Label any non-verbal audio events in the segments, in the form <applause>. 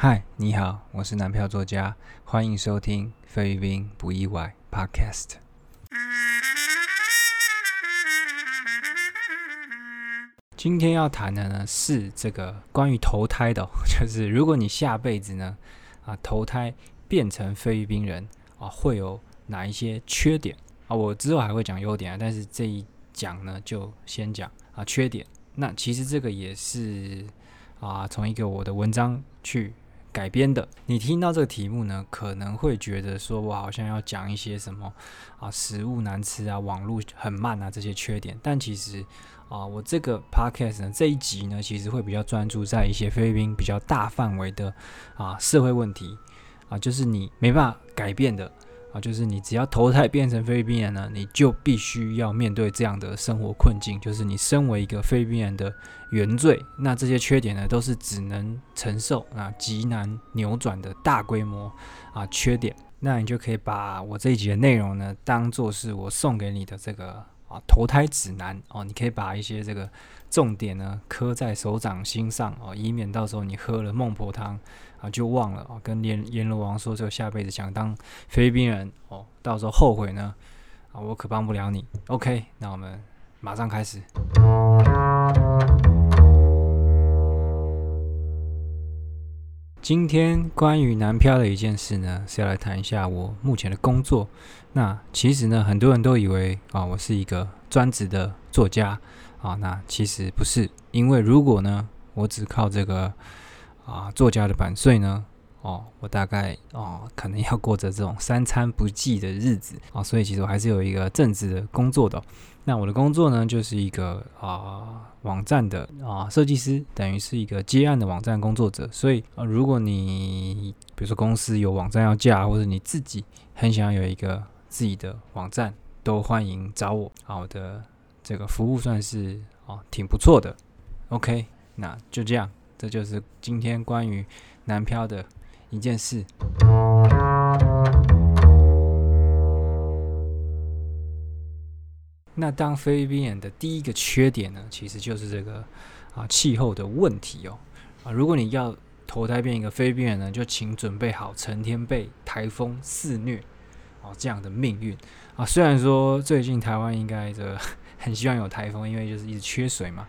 嗨，你好，我是男票作家，欢迎收听菲律宾不意外 Podcast。今天要谈的呢是这个关于投胎的，<laughs> 就是如果你下辈子呢啊投胎变成菲律宾人啊，会有哪一些缺点啊？我之后还会讲优点啊，但是这一讲呢就先讲啊缺点。那其实这个也是啊从一个我的文章去。改编的，你听到这个题目呢，可能会觉得说我好像要讲一些什么啊，食物难吃啊，网络很慢啊这些缺点。但其实啊，我这个 podcast 呢这一集呢，其实会比较专注在一些菲律宾比较大范围的啊社会问题啊，就是你没办法改变的。啊，就是你只要投胎变成菲律宾人呢，你就必须要面对这样的生活困境。就是你身为一个菲律宾人的原罪，那这些缺点呢，都是只能承受啊极难扭转的大规模啊缺点。那你就可以把我这一集的内容呢，当做是我送给你的这个。啊，投胎指南哦，你可以把一些这个重点呢刻在手掌心上哦，以免到时候你喝了孟婆汤啊就忘了哦，跟阎阎罗王说就下辈子想当菲律宾人哦，到时候后悔呢啊，我可帮不了你。OK，那我们马上开始。今天关于南漂的一件事呢，是要来谈一下我目前的工作。那其实呢，很多人都以为啊，我是一个专职的作家啊。那其实不是，因为如果呢，我只靠这个啊作家的版税呢，哦，我大概哦可能要过着这种三餐不济的日子啊。所以其实我还是有一个正职的工作的。那我的工作呢，就是一个啊网站的啊设计师，等于是一个接案的网站工作者。所以啊，如果你比如说公司有网站要架，或者你自己很想要有一个自己的网站，都欢迎找我。好的，这个服务算是啊挺不错的。OK，那就这样，这就是今天关于南漂的一件事。那当菲律宾人的第一个缺点呢，其实就是这个啊气候的问题哦啊，如果你要投胎变一个菲律宾人呢，就请准备好成天被台风肆虐哦这样的命运啊。虽然说最近台湾应该这 <laughs> 很希望有台风，因为就是一直缺水嘛。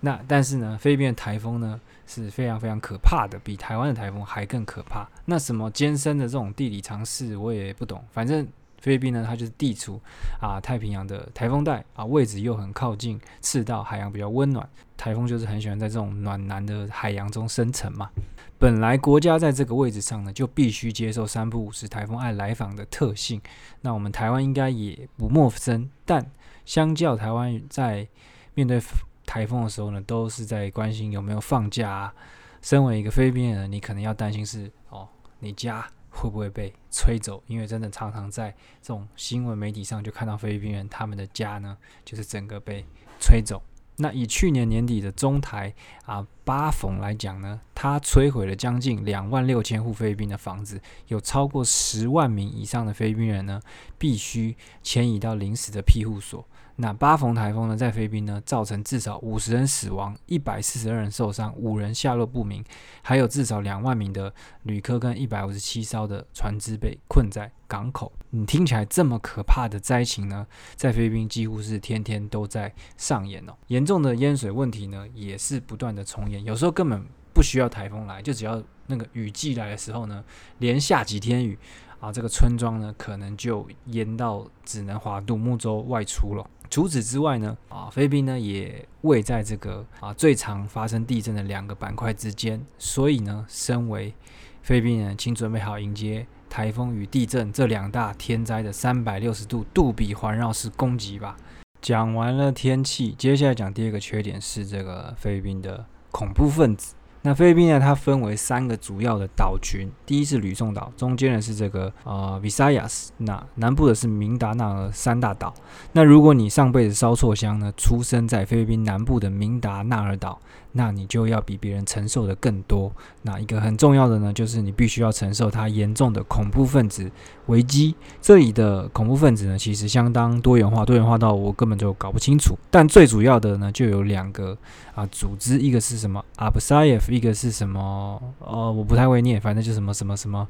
那但是呢，菲律宾的台风呢是非常非常可怕的，比台湾的台风还更可怕。那什么艰深的这种地理常识我也不懂，反正。菲律宾呢，它就是地处啊太平洋的台风带啊，位置又很靠近赤道，海洋比较温暖，台风就是很喜欢在这种暖南的海洋中生成嘛。本来国家在这个位置上呢，就必须接受三不五时台风爱来访的特性。那我们台湾应该也不陌生，但相较台湾在面对台风的时候呢，都是在关心有没有放假啊。身为一个菲律宾人，你可能要担心是哦，你家。会不会被吹走？因为真的常常在这种新闻媒体上就看到菲律宾人他们的家呢，就是整个被吹走。那以去年年底的中台啊八逢来讲呢，它摧毁了将近两万六千户菲律宾的房子，有超过十万名以上的菲律宾人呢，必须迁移到临时的庇护所。那八逢台风呢，在菲律宾呢，造成至少五十人死亡，一百四十二人受伤，五人下落不明，还有至少两万名的旅客跟一百五十七艘的船只被困在港口。你听起来这么可怕的灾情呢，在菲律宾几乎是天天都在上演哦。严重的淹水问题呢，也是不断的重演。有时候根本不需要台风来，就只要那个雨季来的时候呢，连下几天雨啊，这个村庄呢，可能就淹到只能划独木舟外出了。除此之外呢，啊，菲律宾呢也位在这个啊最常发生地震的两个板块之间，所以呢，身为菲律宾人，请准备好迎接台风与地震这两大天灾的三百六十度杜比环绕式攻击吧。讲完了天气，接下来讲第二个缺点是这个菲律宾的恐怖分子。那菲律宾呢？它分为三个主要的岛群，第一是吕宋岛，中间的是这个呃 Visayas，那南部的是明达纳尔三大岛。那如果你上辈子烧错香呢，出生在菲律宾南部的明达纳尔岛，那你就要比别人承受的更多。那一个很重要的呢，就是你必须要承受它严重的恐怖分子危机。这里的恐怖分子呢，其实相当多元化，多元化到我根本就搞不清楚。但最主要的呢，就有两个啊组织，一个是什么阿布萨耶夫，一个是什么？呃，我不太会念，反正就什么什么什么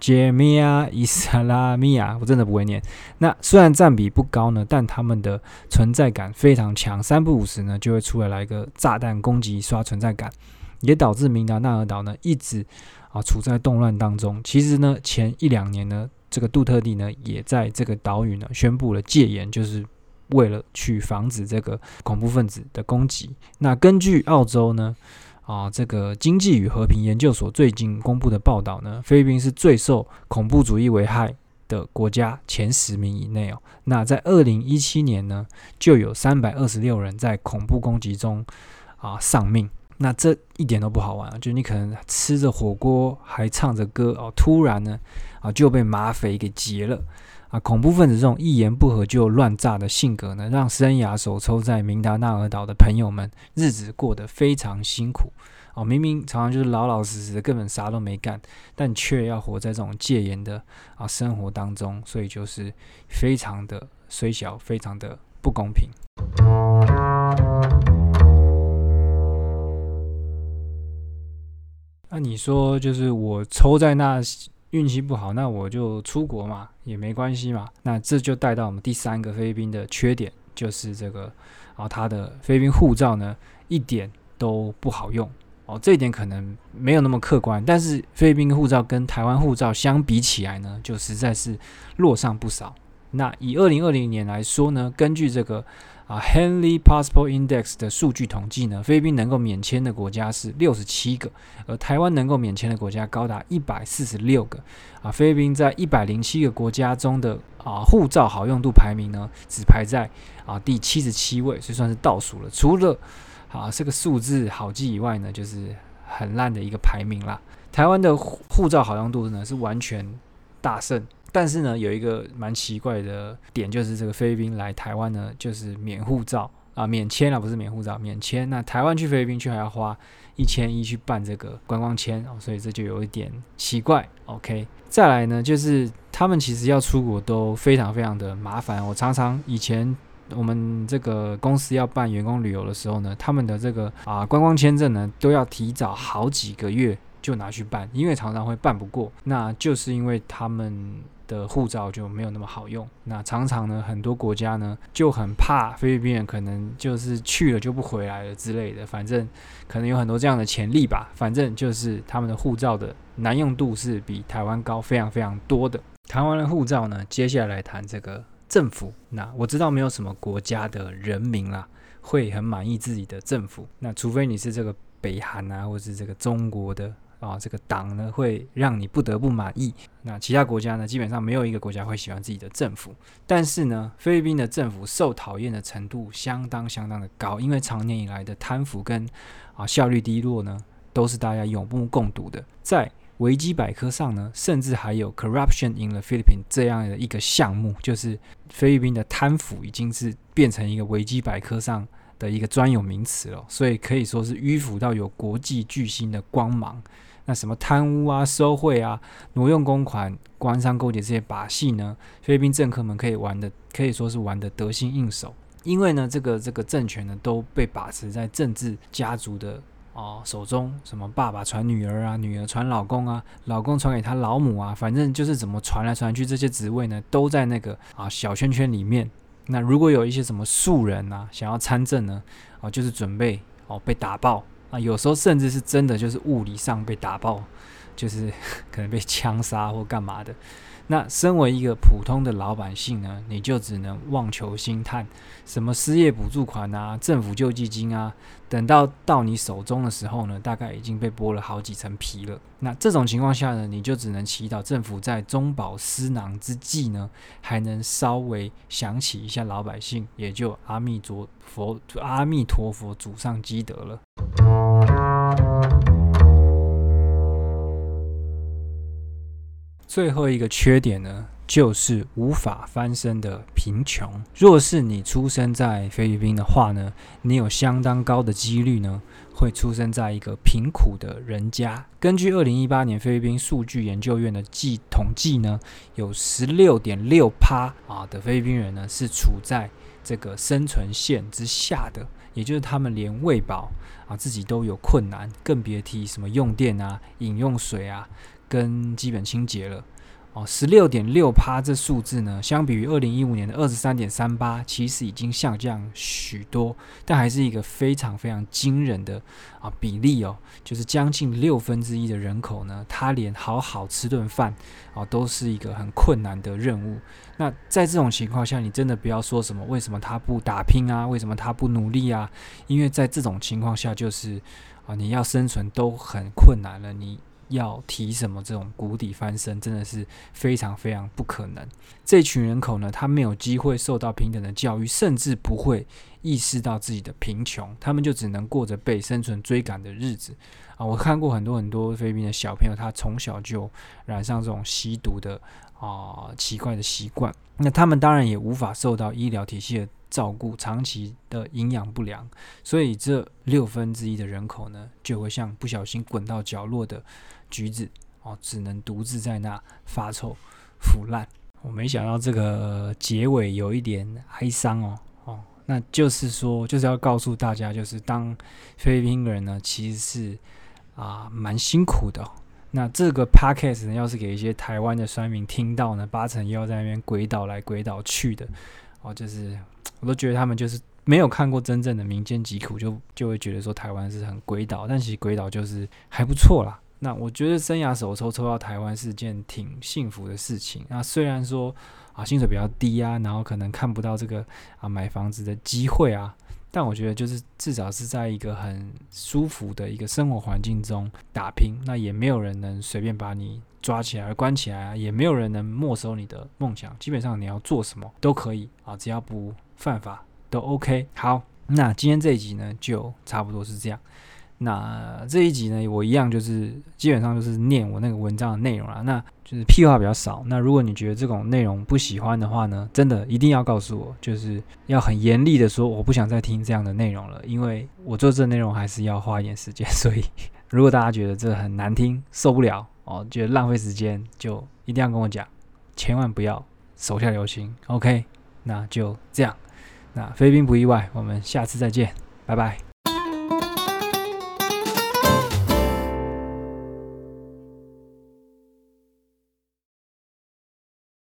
杰米亚伊萨拉米亚，我真的不会念。那虽然占比不高呢，但他们的存在感非常强，三不五时呢就会出来来一个炸弹攻击。刷存在感，也导致明达纳尔岛呢一直啊处在动乱当中。其实呢，前一两年呢，这个杜特地呢也在这个岛屿呢宣布了戒严，就是为了去防止这个恐怖分子的攻击。那根据澳洲呢啊这个经济与和平研究所最近公布的报道呢，菲律宾是最受恐怖主义危害的国家前十名以内哦。那在二零一七年呢，就有三百二十六人在恐怖攻击中。啊，丧命！那这一点都不好玩啊！就你可能吃着火锅，还唱着歌哦，突然呢，啊就被马匪给劫了啊！恐怖分子这种一言不合就乱炸的性格呢，让生涯手抽在明达纳尔岛的朋友们日子过得非常辛苦哦。明明常常就是老老实实的，根本啥都没干，但却要活在这种戒严的啊生活当中，所以就是非常的虽小，非常的不公平。那你说，就是我抽在那运气不好，那我就出国嘛，也没关系嘛。那这就带到我们第三个菲律宾的缺点，就是这个啊，他的菲律宾护照呢一点都不好用哦。这一点可能没有那么客观，但是菲律宾护照跟台湾护照相比起来呢，就实在是落上不少。那以二零二零年来说呢，根据这个。啊，Henley Passport Index 的数据统计呢，菲律宾能够免签的国家是六十七个，而台湾能够免签的国家高达一百四十六个。啊，菲律宾在一百零七个国家中的啊护照好用度排名呢，只排在啊第七十七位，所以算是倒数了。除了啊这个数字好记以外呢，就是很烂的一个排名啦。台湾的护照好用度呢是完全大胜。但是呢，有一个蛮奇怪的点，就是这个菲律宾来台湾呢，就是免护照啊，免签啊，不是免护照，免签。那台湾去菲律宾却还要花一千一去办这个观光签哦，所以这就有一点奇怪。OK，再来呢，就是他们其实要出国都非常非常的麻烦。我常常以前我们这个公司要办员工旅游的时候呢，他们的这个啊观光签证呢，都要提早好几个月就拿去办，因为常常会办不过。那就是因为他们。的护照就没有那么好用，那常常呢，很多国家呢就很怕菲律宾人可能就是去了就不回来了之类的，反正可能有很多这样的潜力吧。反正就是他们的护照的难用度是比台湾高非常非常多的。台湾的护照呢，接下来谈这个政府。那我知道没有什么国家的人民啦会很满意自己的政府，那除非你是这个北韩啊，或是这个中国的。啊，这个党呢会让你不得不满意。那其他国家呢，基本上没有一个国家会喜欢自己的政府。但是呢，菲律宾的政府受讨厌的程度相当相当的高，因为长年以来的贪腐跟啊效率低落呢，都是大家有目共睹的。在维基百科上呢，甚至还有 “corruption in the Philippines” 这样的一个项目，就是菲律宾的贪腐已经是变成一个维基百科上的一个专有名词了。所以可以说是迂腐到有国际巨星的光芒。那什么贪污啊、收贿啊、挪用公款、官商勾结这些把戏呢？菲律宾政客们可以玩的，可以说是玩的得心应手。因为呢，这个这个政权呢都被把持在政治家族的哦手中，什么爸爸传女儿啊，女儿传老公啊，老公传给他老母啊，反正就是怎么传来传去，这些职位呢都在那个啊小圈圈里面。那如果有一些什么素人啊想要参政呢，啊就是准备哦被打爆。啊，有时候甚至是真的，就是物理上被打爆，就是可能被枪杀或干嘛的。那身为一个普通的老百姓呢，你就只能望求兴叹，什么失业补助款啊、政府救济金啊，等到到你手中的时候呢，大概已经被剥了好几层皮了。那这种情况下呢，你就只能祈祷政府在中饱私囊之际呢，还能稍微想起一下老百姓，也就阿弥陀佛、阿弥陀佛祖上积德了。最后一个缺点呢，就是无法翻身的贫穷。若是你出生在菲律宾的话呢，你有相当高的几率呢，会出生在一个贫苦的人家。根据二零一八年菲律宾数据研究院的计统计呢，有十六点六趴啊的菲律宾人呢是处在这个生存线之下的，也就是他们连喂饱啊自己都有困难，更别提什么用电啊、饮用水啊跟基本清洁了。哦，十六点六趴这数字呢，相比于二零一五年的二十三点三八，其实已经下降许多，但还是一个非常非常惊人的啊比例哦，就是将近六分之一的人口呢，他连好好吃顿饭啊都是一个很困难的任务。那在这种情况下，你真的不要说什么为什么他不打拼啊，为什么他不努力啊？因为在这种情况下，就是啊你要生存都很困难了，你。要提什么这种谷底翻身，真的是非常非常不可能。这群人口呢，他没有机会受到平等的教育，甚至不会意识到自己的贫穷，他们就只能过着被生存追赶的日子啊！我看过很多很多菲律宾的小朋友，他从小就染上这种吸毒的啊奇怪的习惯，那他们当然也无法受到医疗体系的。照顾长期的营养不良，所以这六分之一的人口呢，就会像不小心滚到角落的橘子哦，只能独自在那发臭腐烂。我没想到这个结尾有一点哀伤哦哦，那就是说，就是要告诉大家，就是当菲律宾人呢，其实是啊蛮辛苦的。那这个 podcast 呢，要是给一些台湾的酸民听到呢，八成又要在那边鬼岛来鬼岛去的哦，就是。我都觉得他们就是没有看过真正的民间疾苦，就就会觉得说台湾是很鬼岛，但其实鬼岛就是还不错啦。那我觉得生涯手抽抽到台湾是件挺幸福的事情。那虽然说啊薪水比较低啊，然后可能看不到这个啊买房子的机会啊，但我觉得就是至少是在一个很舒服的一个生活环境中打拼，那也没有人能随便把你。抓起来关起来啊，也没有人能没收你的梦想。基本上你要做什么都可以啊，只要不犯法都 OK。好，那今天这一集呢，就差不多是这样。那这一集呢，我一样就是基本上就是念我那个文章的内容了，那就是屁话比较少。那如果你觉得这种内容不喜欢的话呢，真的一定要告诉我，就是要很严厉的说，我不想再听这样的内容了，因为我做这内容还是要花一点时间。所以，如果大家觉得这很难听，受不了。哦，觉得浪费时间，就一定要跟我讲，千万不要手下留情。OK，那就这样。那菲律宾不意外，我们下次再见，拜拜。